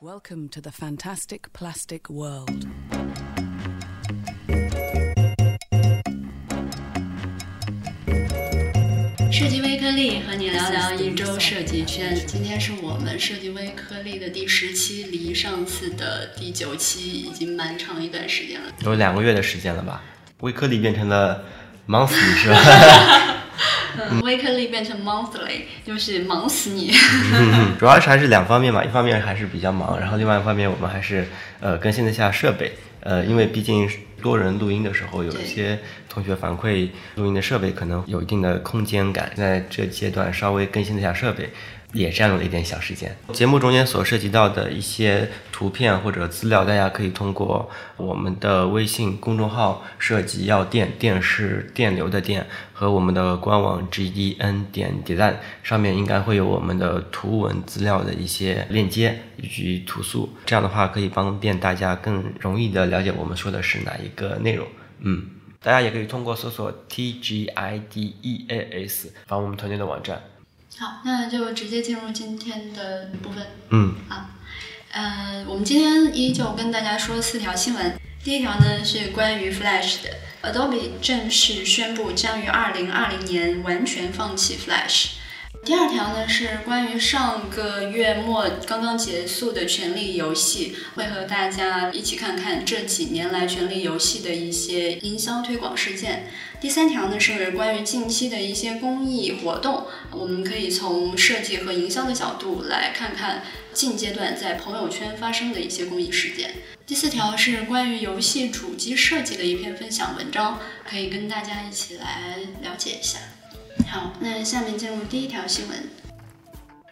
Welcome to the fantastic plastic world. 设计微颗粒和你聊聊一周设计圈。今天是我们设计微颗粒的第十期，离上次的第九期已经蛮长一段时间了。有两个月的时间了吧？微颗粒变成了 monthly 是吧？嗯，微颗粒变成 monthly 就是忙死你。主要是还是两方面嘛，一方面还是比较忙，然后另外一方面我们还是呃更新了一下设备，呃，因为毕竟多人录音的时候，有一些同学反馈录音的设备可能有一定的空间感，在这阶段稍微更新了一下设备。也占用了一点小时间。节目中间所涉及到的一些图片或者资料，大家可以通过我们的微信公众号“设计要电”，电视电流的电，和我们的官网 gdn 点 design 上面应该会有我们的图文资料的一些链接以及图素。这样的话可以方便大家更容易的了解我们说的是哪一个内容。嗯，大家也可以通过搜索 tgideas 访问我们团队的网站。好，那就直接进入今天的部分。嗯，啊，呃，我们今天依旧跟大家说四条新闻。第一条呢是关于 Flash 的，Adobe 正式宣布将于二零二零年完全放弃 Flash。第二条呢是关于上个月末刚刚结束的《权力游戏》，会和大家一起看看这几年来《权力游戏》的一些营销推广事件。第三条呢是关于近期的一些公益活动，我们可以从设计和营销的角度来看看近阶段在朋友圈发生的一些公益事件。第四条是关于游戏主机设计的一篇分享文章，可以跟大家一起来了解一下。好，那下面进入第一条新闻。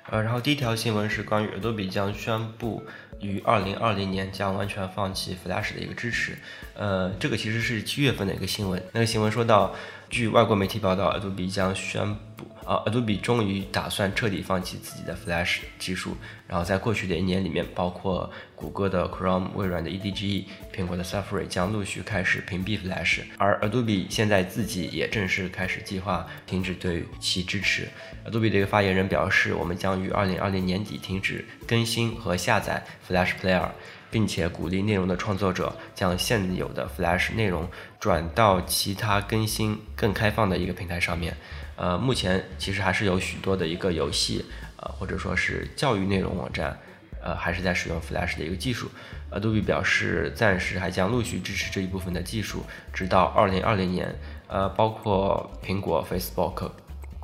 呃，然后第一条新闻是关于 Adobe 将宣布于二零二零年将完全放弃 Flash 的一个支持。呃，这个其实是七月份的一个新闻。那个新闻说到，据外国媒体报道，Adobe 将宣啊，Adobe 终于打算彻底放弃自己的 Flash 技术。然后在过去的一年里面，包括谷歌的 Chrome、微软的 EDGE、苹果的 Safari 将陆续开始屏蔽 Flash，而 Adobe 现在自己也正式开始计划停止对其支持。Adobe 的一个发言人表示，我们将于2020年底停止更新和下载 Flash Player，并且鼓励内容的创作者将现有的 Flash 内容转到其他更新更开放的一个平台上面。呃，目前其实还是有许多的一个游戏，呃，或者说是教育内容网站，呃，还是在使用 Flash 的一个技术。Adobe 表示，暂时还将陆续支持这一部分的技术，直到2020年。呃，包括苹果、Facebook、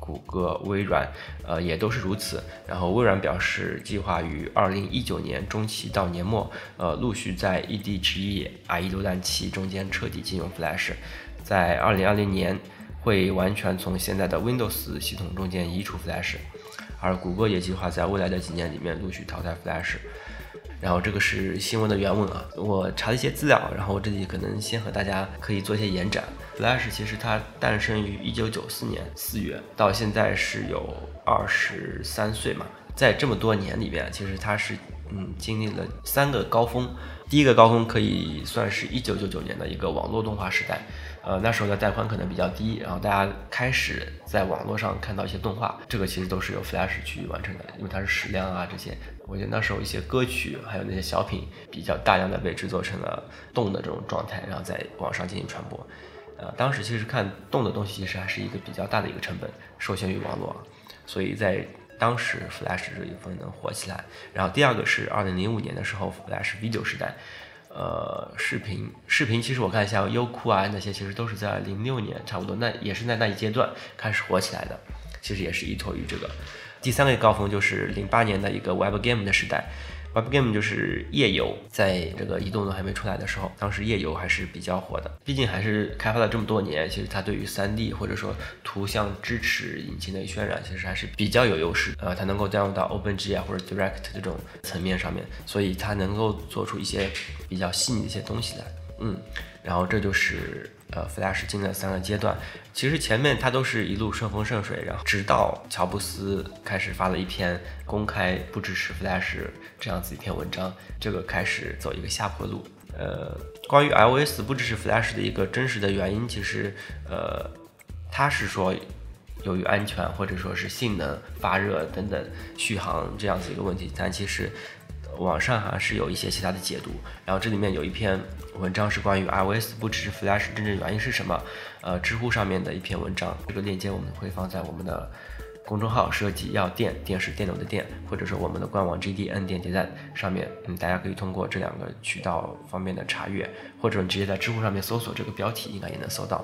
谷歌、微软，呃，也都是如此。然后微软表示，计划于2019年中期到年末，呃，陆续在 EDGE、IE 浏览器中间彻底禁用 Flash，在2020年。会完全从现在的 Windows 系统中间移除 Flash，而谷歌也计划在未来的几年里面陆续淘汰 Flash。然后这个是新闻的原文啊，我查了一些资料，然后这里可能先和大家可以做一些延展。Flash 其实它诞生于1994年4月，到现在是有二十三岁嘛，在这么多年里面，其实它是嗯经历了三个高峰。第一个高峰可以算是一九九九年的一个网络动画时代。呃，那时候的带宽可能比较低，然后大家开始在网络上看到一些动画，这个其实都是由 Flash 去完成的，因为它是矢量啊这些。我觉得那时候一些歌曲还有那些小品比较大量的被制作成了动的这种状态，然后在网上进行传播。呃，当时其实看动的东西其实还是一个比较大的一个成本，受限于网络，所以在当时 Flash 这一部分能火起来。然后第二个是二零零五年的时候，Flash V9 时代。呃，视频视频，其实我看一下优酷啊那些，其实都是在零六年差不多，那也是在那一阶段开始火起来的，其实也是依托于这个。第三个高峰就是零八年的一个 Web Game 的时代。Web Game 就是页游，在这个移动端还没出来的时候，当时页游还是比较火的。毕竟还是开发了这么多年，其实它对于 3D 或者说图像支持引擎的渲染，其实还是比较有优势。呃，它能够调用到 OpenGL 或者 Direct 这种层面上面，所以它能够做出一些比较细腻的一些东西来。嗯，然后这就是。呃，Flash 经历了三个阶段，其实前面它都是一路顺风顺水，然后直到乔布斯开始发了一篇公开不支持 Flash 这样子一篇文章，这个开始走一个下坡路。呃，关于 iOS 不支持 Flash 的一个真实的原因，其实呃，他是说由于安全或者说是性能、发热等等续航这样子一个问题，但其实网上好像是有一些其他的解读，然后这里面有一篇文章是关于 iOS 不支持 Flash 真正原因是什么？呃，知乎上面的一篇文章，这个链接我们会放在我们的公众号“设计要电”，电视电脑的电，或者说我们的官网 GDN 电电站上面，嗯，大家可以通过这两个渠道方面的查阅，或者你直接在知乎上面搜索这个标题，应该也能搜到。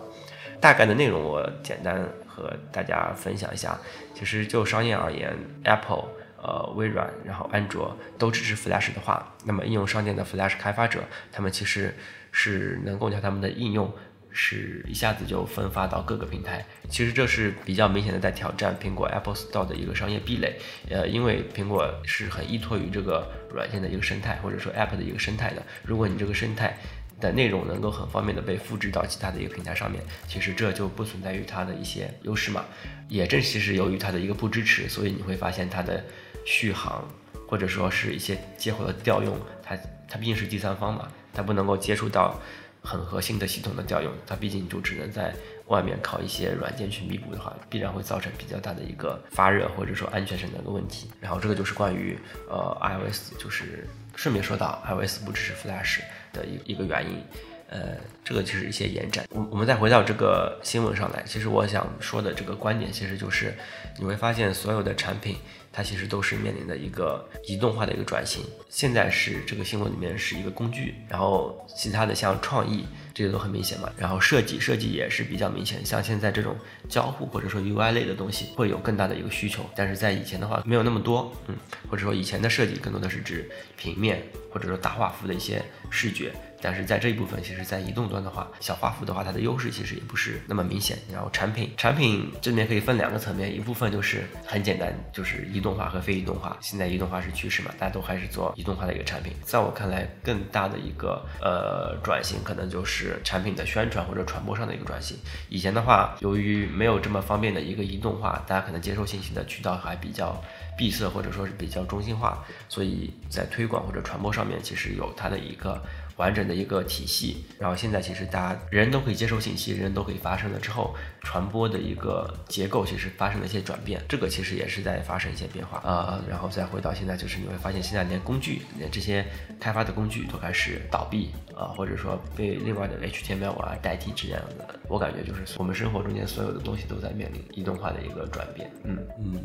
大概的内容我简单和大家分享一下。其实就商业而言，Apple、呃微软，然后安卓都支持 Flash 的话，那么应用商店的 Flash 开发者，他们其实是能够将他们的应用是一下子就分发到各个平台。其实这是比较明显的在挑战苹果 Apple Store 的一个商业壁垒。呃，因为苹果是很依托于这个软件的一个生态，或者说 App 的一个生态的。如果你这个生态，的内容能够很方便的被复制到其他的一个平台上面，其实这就不存在于它的一些优势嘛。也正其实由于它的一个不支持，所以你会发现它的续航或者说是一些接口的调用，它它毕竟是第三方嘛，它不能够接触到很核心的系统的调用，它毕竟就只能在外面靠一些软件去弥补的话，必然会造成比较大的一个发热或者说安全上的一个问题。然后这个就是关于呃 iOS，就是顺便说到 iOS 不支持 Flash。的一一个原因，呃，这个就是一些延展。我我们再回到这个新闻上来，其实我想说的这个观点，其实就是你会发现所有的产品。它其实都是面临的一个移动化的一个转型。现在是这个新闻里面是一个工具，然后其他的像创意这些都很明显嘛。然后设计设计也是比较明显，像现在这种交互或者说 UI 类的东西会有更大的一个需求，但是在以前的话没有那么多，嗯，或者说以前的设计更多的是指平面或者说大画幅的一些视觉。但是在这一部分，其实，在移动端的话，小画幅的话，它的优势其实也不是那么明显。然后产品，产品这里面可以分两个层面，一部分就是很简单，就是移动化和非移动化。现在移动化是趋势嘛，大家都还是做移动化的一个产品。在我看来，更大的一个呃转型，可能就是产品的宣传或者传播上的一个转型。以前的话，由于没有这么方便的一个移动化，大家可能接受信息的渠道还比较闭塞，或者说是比较中心化，所以在推广或者传播上面，其实有它的一个。完整的一个体系，然后现在其实大家人都可以接受信息，人都可以发声了之后，传播的一个结构其实发生了一些转变，这个其实也是在发生一些变化啊。然后再回到现在，就是你会发现现在连工具，连这些开发的工具都开始倒闭啊，或者说被另外的 HTML 啊代替这样的。我感觉就是我们生活中间所有的东西都在面临移动化的一个转变。嗯嗯。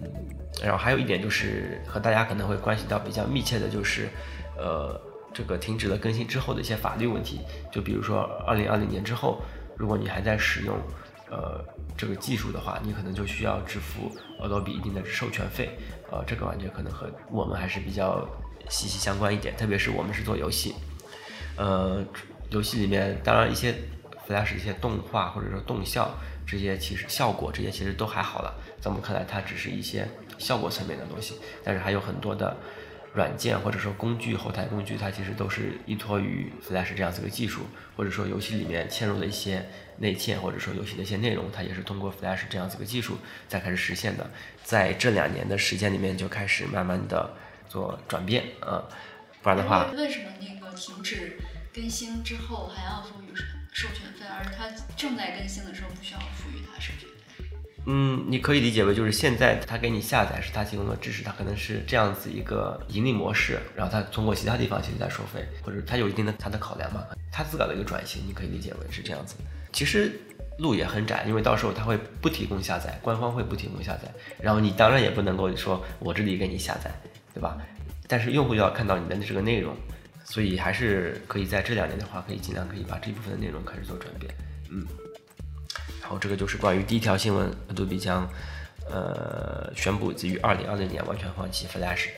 然后还有一点就是和大家可能会关系到比较密切的就是，呃。这个停止了更新之后的一些法律问题，就比如说二零二零年之后，如果你还在使用，呃，这个技术的话，你可能就需要支付 Adobe 一定的授权费，呃，这个完全可能和我们还是比较息息相关一点，特别是我们是做游戏，呃，游戏里面当然一些 Flash 一些动画或者说动效这些其实效果这些其实都还好了，在我们看来它只是一些效果层面的东西，但是还有很多的。软件或者说工具后台工具，它其实都是依托于 Flash 这样子一个技术，或者说游戏里面嵌入的一些内嵌，或者说游戏的一些内容，它也是通过 Flash 这样子一个技术再开始实现的。在这两年的时间里面，就开始慢慢的做转变啊，不然的话，为什么那个停止更新之后还要赋予授权费，而它正在更新的时候不需要赋予它授权？嗯，你可以理解为就是现在他给你下载是他提供的知识，他可能是这样子一个盈利模式，然后他通过其他地方其实在收费，或者他有一定的他的考量嘛，他自个的一个转型，你可以理解为是这样子。其实路也很窄，因为到时候他会不提供下载，官方会不提供下载，然后你当然也不能够说我这里给你下载，对吧？但是用户要看到你的这个内容，所以还是可以在这两年的话，可以尽量可以把这部分的内容开始做转变，嗯。然后这个就是关于第一条新闻，Adobe 将呃宣布自于二零二零年完全放弃 Flash。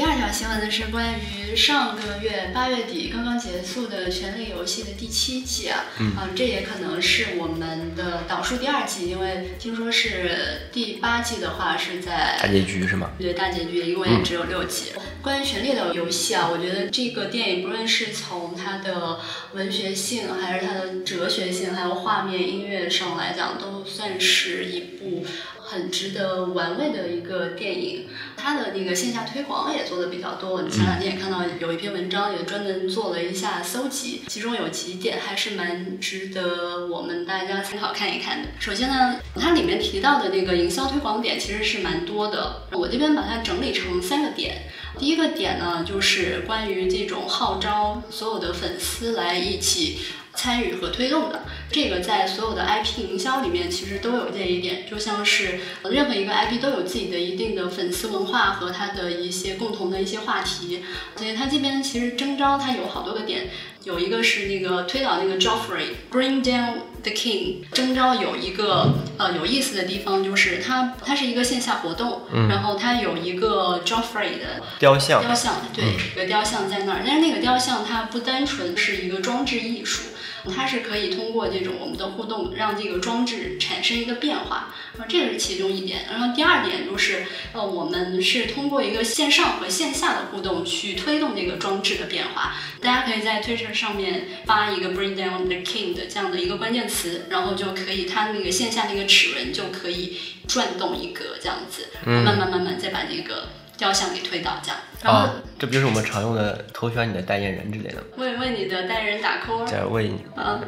第二条新闻呢是关于上个月八月底刚刚结束的《权力游戏》的第七季啊，嗯，这也可能是我们的导数第二季，因为听说是第八季的话是在大结局是吗？对，大结局一共也只有六集。关于《权力的游戏》啊，我觉得这个电影不论是从它的文学性，还是它的哲学性，还有画面、音乐上来讲，都算是一部。很值得玩味的一个电影。它的那个线下推广也做的比较多，前两天也看到有一篇文章也专门做了一下搜集，其中有几点还是蛮值得我们大家参考看一看的。首先呢，它里面提到的那个营销推广点其实是蛮多的，我这边把它整理成三个点。第一个点呢，就是关于这种号召所有的粉丝来一起参与和推动的。这个在所有的 IP 营销里面其实都有这一点，就像是任何一个 IP 都有自己的一定的粉丝文化和它的一些共同的一些话题。所以它这边其实征招它有好多个点，有一个是那个推导那个 Joffrey，Bring down the King。征招有一个呃有意思的地方就是它它是一个线下活动，然后它有一个 Joffrey 的雕像，雕像对，有个雕像在那儿，但是那个雕像它不单纯是一个装置艺术。它是可以通过这种我们的互动，让这个装置产生一个变化，然后这个是其中一点。然后第二点就是，呃，我们是通过一个线上和线下的互动去推动这个装置的变化。大家可以在 Twitter 上面发一个 Bring down the King 的这样的一个关键词，然后就可以，它那个线下那个齿轮就可以转动一个，这样子，慢慢慢慢再把这个。雕像给推倒，这样。啊，这不就是我们常用的投选你的代言人之类的吗？为为你的代言人打 call，在为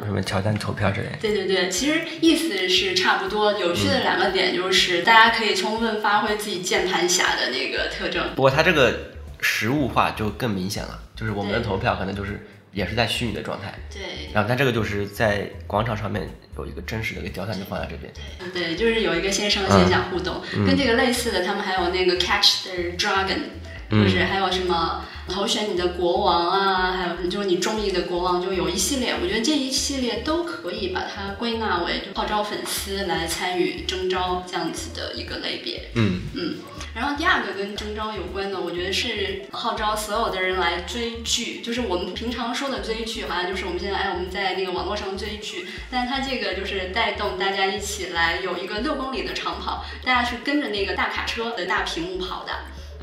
什么乔丹投票之类的。对对对，其实意思是差不多。有趣的两个点就是，大家可以充分发挥自己键盘侠的那个特征。不过它这个实物化就更明显了，就是我们的投票可能就是。也是在虚拟的状态，对。然后，但这个就是在广场上面有一个真实的一个雕像，就放在这边。对，就是有一个线上线下互动，跟这个类似的，他们还有那个 Catch the Dragon，就是还有什么。投选你的国王啊，还有就是你中意的国王，就有一系列。我觉得这一系列都可以把它归纳为就号召粉丝来参与征招这样子的一个类别。嗯嗯。然后第二个跟征招有关的，我觉得是号召所有的人来追剧。就是我们平常说的追剧，好像就是我们现在哎我们在那个网络上追剧，但是它这个就是带动大家一起来有一个六公里的长跑，大家是跟着那个大卡车的大屏幕跑的。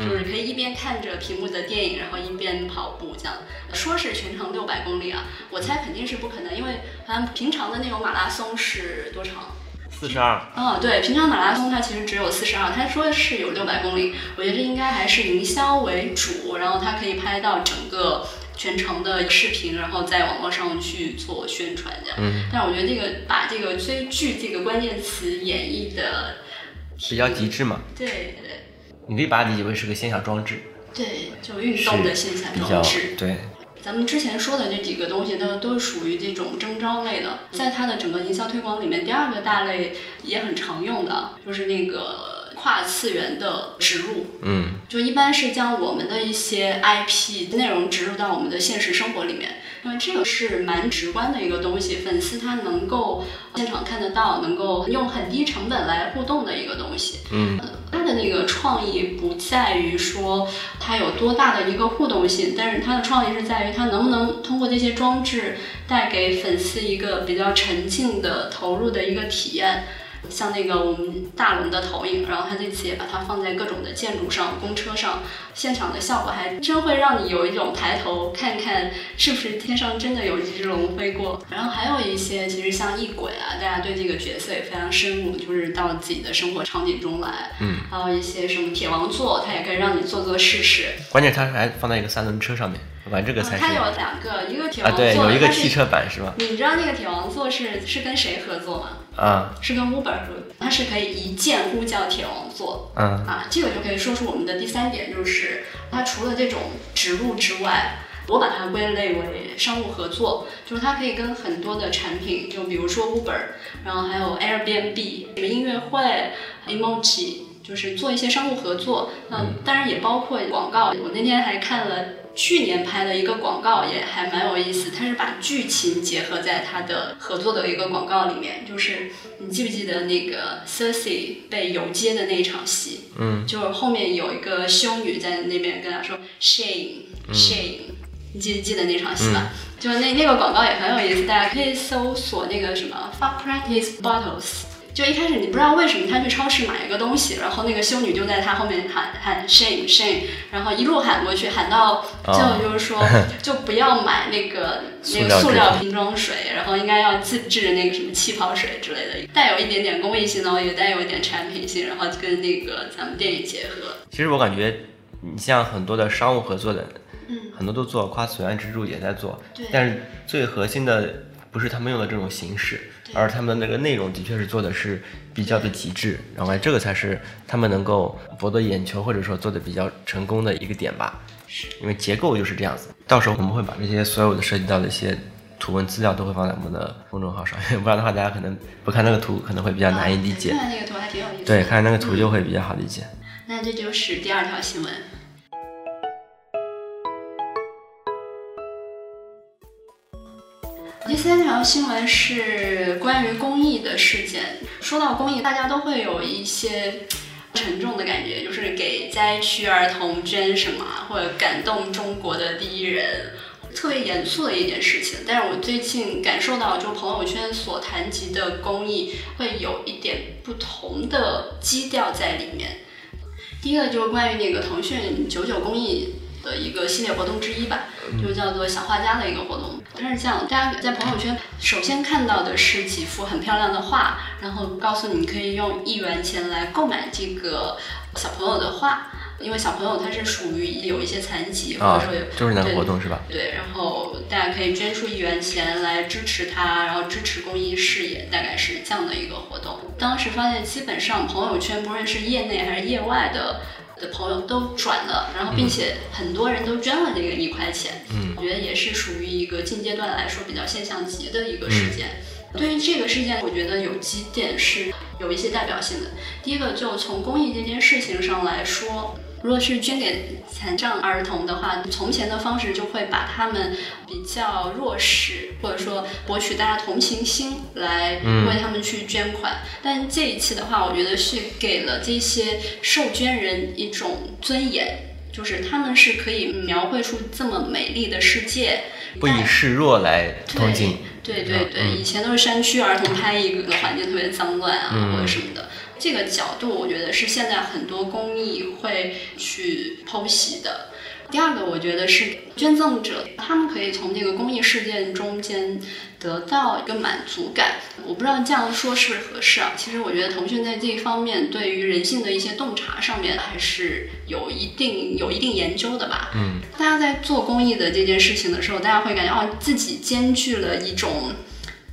就是可以一边看着屏幕的电影，然后一边跑步，这样说是全程六百公里啊，我猜肯定是不可能，因为好像平常的那种马拉松是多长？四十二。哦，对，平常马拉松它其实只有四十二，他说是有六百公里，我觉得这应该还是营销为主，然后它可以拍到整个全程的视频，然后在网络上去做宣传这样。嗯。但我觉得这个把这个追剧这个关键词演绎的比较极致嘛。对对。你可以把它理解为是个线下装置，对，就运动的线下装置。对，咱们之前说的这几个东西都都属于这种征招类的，在它的整个营销推广里面，第二个大类也很常用的，就是那个跨次元的植入。嗯，就一般是将我们的一些 IP 内容植入到我们的现实生活里面。因为这个是蛮直观的一个东西，粉丝他能够现场看得到，能够用很低成本来互动的一个东西。嗯，他的那个创意不在于说它有多大的一个互动性，但是它的创意是在于它能不能通过这些装置带给粉丝一个比较沉浸的投入的一个体验。像那个我们大龙的投影，然后他这次也把它放在各种的建筑上、公车上，现场的效果还真会让你有一种抬头看看是不是天上真的有一只龙飞过。然后还有一些其实像异鬼啊，大家对这个角色也非常深入，就是到自己的生活场景中来。嗯，还有一些什么铁王座，它也可以让你做做试试。关键它还放在一个三轮车上面。玩这个才是。它有两个，一个铁王座，对，有一个汽车版是吧？你知道那个铁王座是是跟谁合作吗？啊，是跟 Uber 合作，它是可以一键呼叫铁王座。嗯，啊，这个就可以说出我们的第三点，就是它除了这种植入之外，我把它归类为商务合作，就是它可以跟很多的产品，就比如说 Uber，然后还有 Airbnb，什么音乐会，Emoji，就是做一些商务合作。嗯，当然也包括广告。我那天还看了。去年拍的一个广告也还蛮有意思，它是把剧情结合在它的合作的一个广告里面，就是你记不记得那个 Cersei 被游街的那一场戏？嗯，就是后面有一个修女在那边跟他说 shame shame，你记不记得那场戏吧？就那那个广告也很有意思，大家可以搜索那个什么 fuck practice bottles。就一开始你不知道为什么他去超市买一个东西，然后那个修女就在他后面喊喊 shame shame，然后一路喊过去，喊到最后就是说、就不要买那个那个塑料瓶装水，然后应该要自制那个什么气泡水之类的，带有一点点公益性，然后也带有一点产品性，然后跟那个咱们电影结合。其实我感觉，你像很多的商务合作的，嗯，很多都做，夸此岸之助也在做，对但是最核心的不是他们用的这种形式，而他们的那个内容的确是做的是比较的极致，然后这个才是他们能够博得眼球或者说做的比较成功的一个点吧。是，因为结构就是这样子。到时候我们会把这些所有的涉及到的一些图文资料都会放在我们的公众号上，不然的话大家可能不看那个图可能会比较难以理解。看那个图还挺有意思。对，看那个图就会比较好理解。那这就是第二条新闻。第三条新闻是关于公益的事件。说到公益，大家都会有一些沉重的感觉，就是给灾区儿童捐什么，或者感动中国的第一人，特别严肃的一件事情。但是我最近感受到，就朋友圈所谈及的公益，会有一点不同的基调在里面。第一个就是关于那个腾讯九九公益的一个系列活动之一吧，就叫做小画家的一个活动。它是这样，大家在朋友圈首先看到的是几幅很漂亮的画，然后告诉你可以用一元钱来购买这个小朋友的画，因为小朋友他是属于有一些残疾，或啊者说有、，就是那个活动是吧？对，然后大家可以捐出一元钱来支持他，然后支持公益事业，大概是这样的一个活动。当时发现，基本上朋友圈不论是业内还是业外的的朋友都转了，然后并且很多人都捐了这个一块钱。嗯，我觉得也是属于一个近阶段来说比较现象级的一个事件。对于这个事件，我觉得有几点是有一些代表性的。第一个，就从公益这件事情上来说，如果是捐给残障儿童的话，从前的方式就会把他们比较弱势，或者说博取大家同情心来嗯为他们去捐款。但这一次的话，我觉得是给了这些受捐人一种尊严。就是他们是可以描绘出这么美丽的世界，不以示弱来同情。对对对，嗯以前都是山区儿童拍一个环境特别脏乱啊，嗯或者什么的。这个角度，我觉得是现在很多公益会去剖析的。第二个，我觉得是捐赠者，他们可以从这个公益事件中间得到一个满足感。我不知道这样说是不是合适啊？其实我觉得腾讯在这一方面对于人性的一些洞察上面还是有一定有一定研究的吧。嗯，大家在做公益的这件事情的时候，大家会感觉哦，自己兼具了一种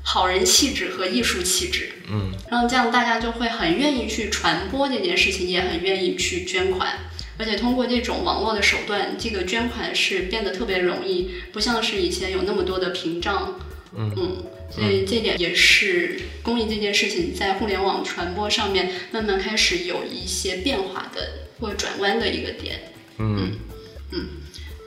好人气质和艺术气质。嗯，然后这样大家就会很愿意去传播这件事情，也很愿意去捐款。而且通过这种网络的手段，这个捐款是变得特别容易，不像是以前有那么多的屏障。嗯所以这点也是公益这件事情在互联网传播上面慢慢开始有一些变化的或转弯的一个点。嗯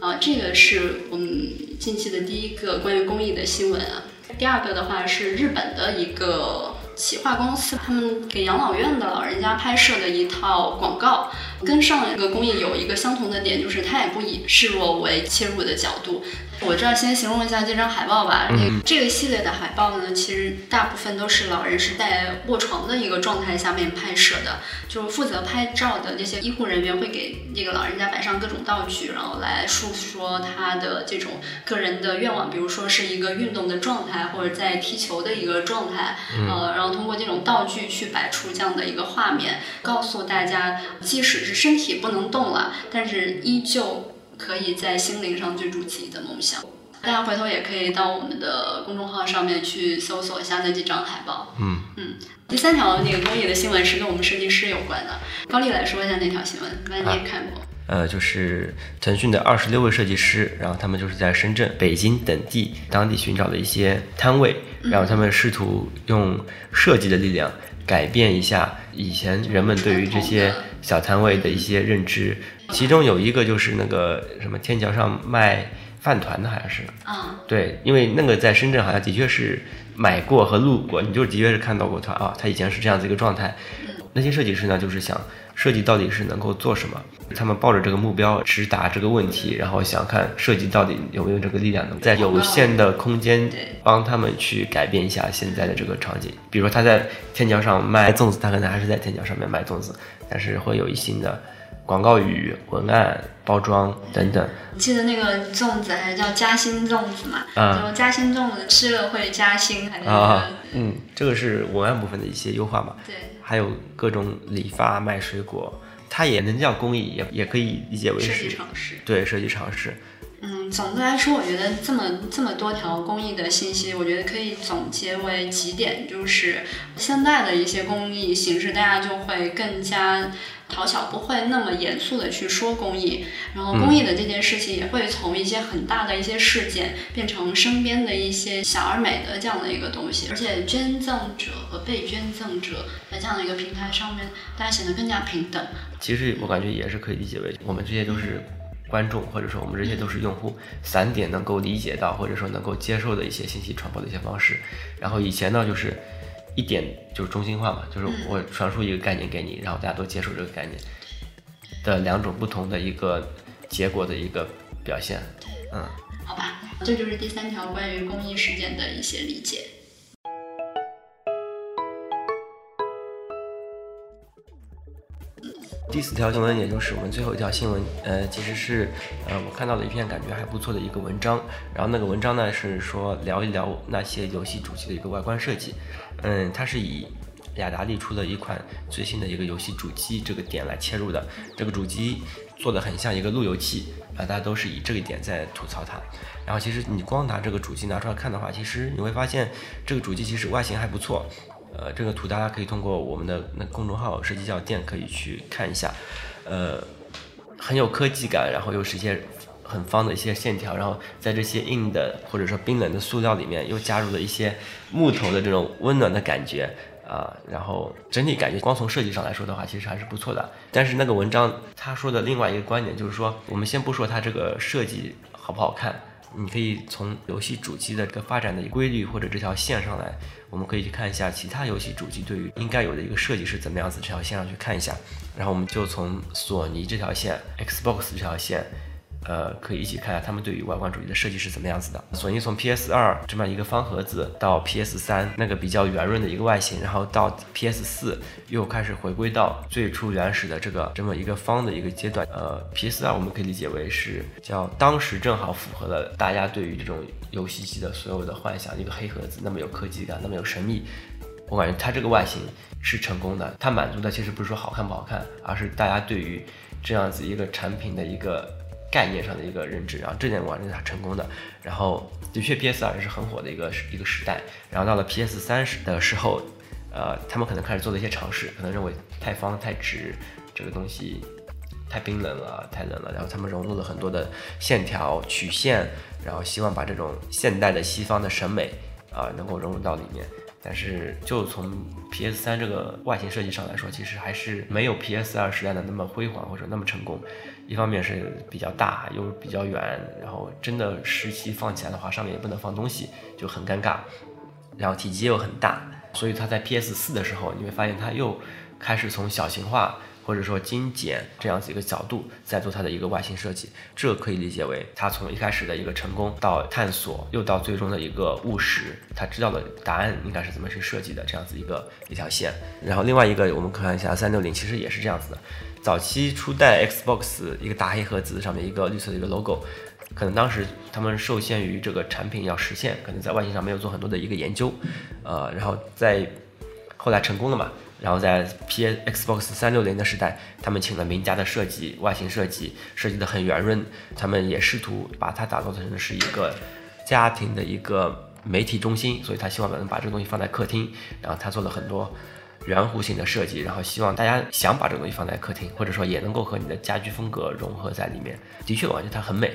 啊，这个是我们近期的第一个关于公益的新闻啊。第二个的话是日本的一个企划公司，他们给养老院的老人家拍摄的一套广告，跟上一个公益有一个相同的点，就是它也不以示弱为切入的角度。我这儿先形容一下这张海报吧。那个这个系列的海报呢，其实大部分都是老人是在卧床的一个状态下面拍摄的，就负责拍照的那些医护人员会给那个老人家摆上各种道具，然后来诉说他的这种个人的愿望，比如说是一个运动的状态，或者在踢球的一个状态，呃，然后通过这种道具去摆出这样的一个画面，告诉大家，即使是身体不能动了，但是依旧可以在心灵上追逐自己的梦想。大家回头也可以到我们的公众号上面去搜索一下那几张海报。嗯嗯。第三条那个公益的新闻是跟我们设计师有关的，高丽来说一下那条新闻，刚才你也看过。呃，就是腾讯的二十六位设计师，然后他们就是在深圳、北京等地当地寻找的一些摊位，然后他们试图用设计的力量改变一下以前人们对于这些小摊位的一些认知。其中有一个就是那个什么天桥上卖饭团的，好像是。啊，对，因为那个在深圳好像的确是买过和路过，你就的确是看到过它啊，它以前是这样子一个状态。那些设计师呢，就是想设计到底是能够做什么，他们抱着这个目标直达这个问题，然后想看设计到底有没有这个力量，能在有限的空间帮他们去改变一下现在的这个场景。比如说他在天桥上卖粽子，他可能还是在天桥上面卖粽子，但是会有一新的。广告语、文案、包装等等。记得那个粽子还叫夹心粽子嘛？啊，就夹心粽子吃了会夹心，还是？啊，嗯，这个是文案部分的一些优化嘛？对。还有各种理发、卖水果，它也能叫公益，也也可以理解为设计尝试。对，设计尝试。嗯，总的来说，我觉得这么这么多条公益的信息，我觉得可以总结为几点，就是现在的一些公益形式，大家就会更加。讨巧不会那么严肃的去说公益，然后公益的这件事情也会从一些很大的一些事件变成身边的一些小而美的这样的一个东西，而且捐赠者和被捐赠者在这样的一个平台上面，大家显得更加平等。其实我感觉也是可以理解为，我们这些都是观众，或者说我们这些都是用户，散点能够理解到或者说能够接受的一些信息传播的一些方式。然后以前呢，就是。一点就是中心化嘛，就是我传输一个概念给你，然后大家都接受这个概念的两种不同的一个结果的一个表现。嗯，好吧，这就是第三条关于公益事件的一些理解。第四条新闻，也就是我们最后一条新闻，呃，其实是，呃，我看到了一篇感觉还不错的一个文章，然后那个文章呢是说聊一聊那些游戏主机的一个外观设计，嗯，它是以雅达利出的一款最新的一个游戏主机这个点来切入的，这个主机做的很像一个路由器，啊，大家都是以这个点在吐槽它，然后其实你光拿这个主机拿出来看的话，其实你会发现这个主机其实外形还不错。呃，这个图大家可以通过我们的那公众号“设计教店”可以去看一下，呃，很有科技感，然后又是一些很方的一些线条，然后在这些硬的或者说冰冷的塑料里面又加入了一些木头的这种温暖的感觉啊，然后整体感觉光从设计上来说的话，其实还是不错的。但是那个文章他说的另外一个观点就是说，我们先不说它这个设计好不好看。你可以从游戏主机的这个发展的规律或者这条线上来，我们可以去看一下其他游戏主机对于应该有的一个设计是怎么样子，这条线上去看一下。然后我们就从索尼这条线，Xbox 这条线。呃，可以一起看下他们对于外观主义的设计是怎么样子的。索尼从 PS 二这么一个方盒子到 PS 三那个比较圆润的一个外形，然后到 PS 四又开始回归到最初原始的这个这么一个方的一个阶段。呃，PS 二我们可以理解为是叫当时正好符合了大家对于这种游戏机的所有的幻想，一个黑盒子那么有科技感，那么有神秘。我感觉它这个外形是成功的，它满足的其实不是说好看不好看，而是大家对于这样子一个产品的一个。概念上的一个认知，然后这点我认为它成功的。然后的确，PS 二是很火的一个一个时代。然后到了 PS 三时的时候，呃，他们可能开始做了一些尝试，可能认为太方太直这个东西太冰冷了，太冷了。然后他们融入了很多的线条曲线，然后希望把这种现代的西方的审美啊能够融入到里面。但是就从 PS 三这个外形设计上来说，其实还是没有 PS 二时代的那么辉煌或者那么成功。一方面是比较大又比较远，然后真的实际放起来的话，上面也不能放东西，就很尴尬。然后体积又很大，所以它在 PS 四的时候，你会发现它又开始从小型化。或者说精简这样子一个角度，在做它的一个外形设计，这可以理解为它从一开始的一个成功到探索，又到最终的一个务实，他知道了答案应该是怎么去设计的这样子一个一条线。然后另外一个，我们看一下三六零，其实也是这样子的。早期初代 Xbox 一个大黑盒子上面一个绿色的一个 logo，可能当时他们受限于这个产品要实现，可能在外形上没有做很多的一个研究，呃，然后在后来成功了嘛。然后在 P Xbox 三六零的时代，他们请了名家的设计，外形设计设计的很圆润，他们也试图把它打造成的是一个家庭的一个媒体中心，所以他希望能把这个东西放在客厅，然后他做了很多圆弧形的设计，然后希望大家想把这个东西放在客厅，或者说也能够和你的家居风格融合在里面。的确，我感觉它很美。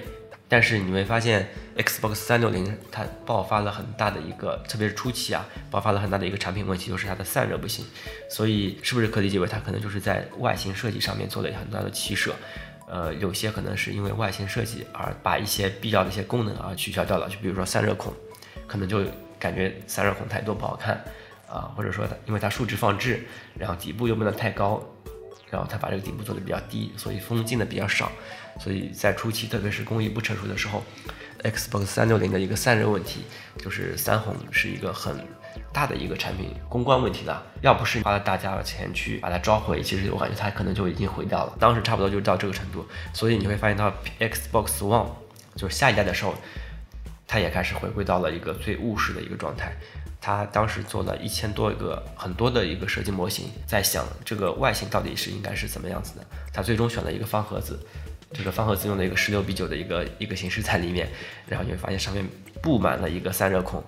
但是你会发现，Xbox 三六零它爆发了很大的一个，特别是初期啊，爆发了很大的一个产品问题，就是它的散热不行。所以是不是可理解为它可能就是在外形设计上面做了很大的取舍？呃，有些可能是因为外形设计而把一些必要的一些功能啊取消掉了，就比如说散热孔，可能就感觉散热孔太多不好看。啊，或者说它因为它竖直放置，然后底部又不能太高，然后它把这个底部做的比较低，所以风进的比较少，所以在初期，特别是工艺不成熟的时候，Xbox 三六零的一个散热问题，就是三红是一个很大的一个产品公关问题了。要不是花了大价钱去把它召回，其实我感觉它可能就已经毁掉了。当时差不多就到这个程度，所以你会发现到 Xbox One 就是下一代的时候，它也开始回归到了一个最务实的一个状态。他当时做了一千多个很多的一个设计模型，在想这个外形到底是应该是怎么样子的。他最终选了一个方盒子，这个方盒子用的一个十六比九的一个一个形式在里面，然后你会发现上面布满了一个散热孔。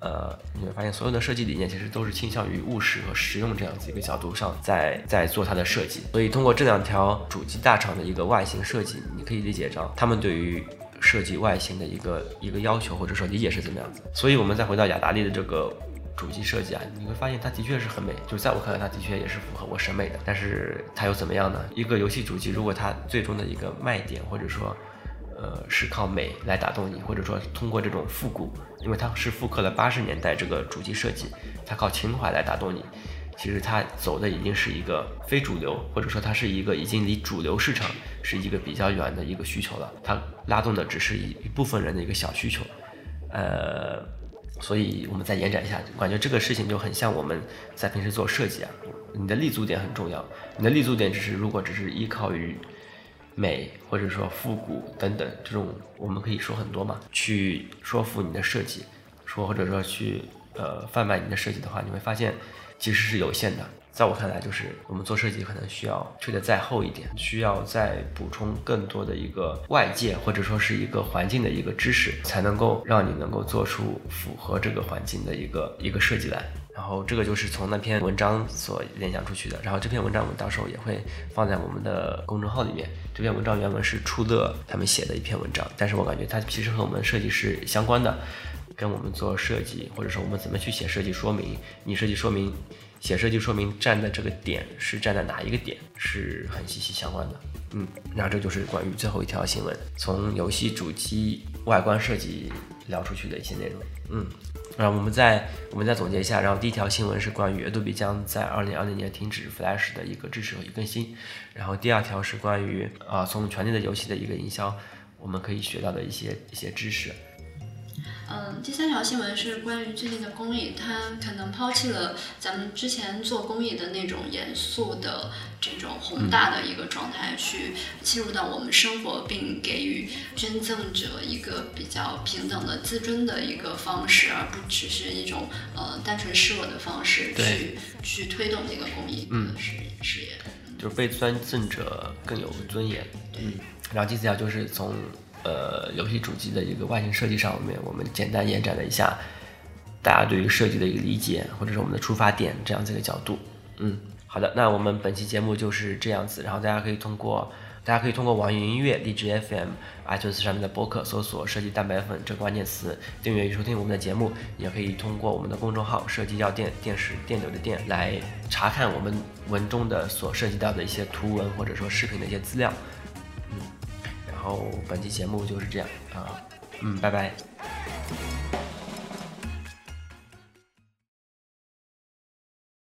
呃，你会发现所有的设计理念其实都是倾向于务实和实用这样子一个角度上在在做它的设计。所以通过这两条主机大厂的一个外形设计，你可以理解成他们对于。设计外形的一个一个要求或者说理解是怎么样子，所以我们再回到雅达利的这个主机设计啊，你会发现它的确是很美，就在我看来，它的确也是符合我审美的。但是它又怎么样呢？一个游戏主机，如果它最终的一个卖点或者说，呃，是靠美来打动你，或者说通过这种复古，因为它是复刻了八十年代这个主机设计，它靠情怀来打动你。其实它走的已经是一个非主流，或者说它是一个已经离主流市场是一个比较远的一个需求了。它拉动的只是一一部分人的一个小需求，呃，所以我们再延展一下，感觉这个事情就很像我们在平时做设计啊，你的立足点很重要。你的立足点只是如果只是依靠于美或者说复古等等这种，我们可以说很多嘛，去说服你的设计，说或者说去呃贩卖你的设计的话，你会发现。其实是有限的，在我看来，就是我们做设计可能需要吹得再厚一点，需要再补充更多的一个外界或者说是一个环境的一个知识，才能够让你能够做出符合这个环境的一个一个设计来。然后这个就是从那篇文章所联想出去的。然后这篇文章我们到时候也会放在我们的公众号里面。这篇文章原文是初乐他们写的一篇文章，但是我感觉它其实和我们设计是相关的。跟我们做设计，或者说我们怎么去写设计说明，你设计说明写设计说明站的这个点是站在哪一个点，是很息息相关的。嗯，那这就是关于最后一条新闻，从游戏主机外观设计聊出去的一些内容。嗯，然后我们再我们再总结一下，然后第一条新闻是关于 Adobe 将在二零二零年停止 Flash 的一个支持和更新，然后第二条是关于啊从全内的游戏的一个营销，我们可以学到的一些一些知识。嗯，第三条新闻是关于最近的公益，它可能抛弃了咱们之前做公益的那种严肃的这种宏大的一个状态，去进入到我们生活，并给予捐赠者一个比较平等的自尊的一个方式，而不只是一种呃单纯示弱的方式去去推动这个公益的事事业，就是被捐赠者更有尊严。嗯，然后第四条就是从。呃，游戏主机的一个外形设计上面，我们简单延展了一下大家对于设计的一个理解，或者是我们的出发点这样子一个角度。嗯，好的，那我们本期节目就是这样子。然后大家可以通过大家可以通过网易云音乐、荔枝 FM、iTunes 上面的播客搜索“设计蛋白粉”这个关键词，订阅与收听我们的节目。也可以通过我们的公众号“设计药店”电视电流的店来查看我们文中的所涉及到的一些图文或者说视频的一些资料。然后本期节目就是这样啊嗯拜拜。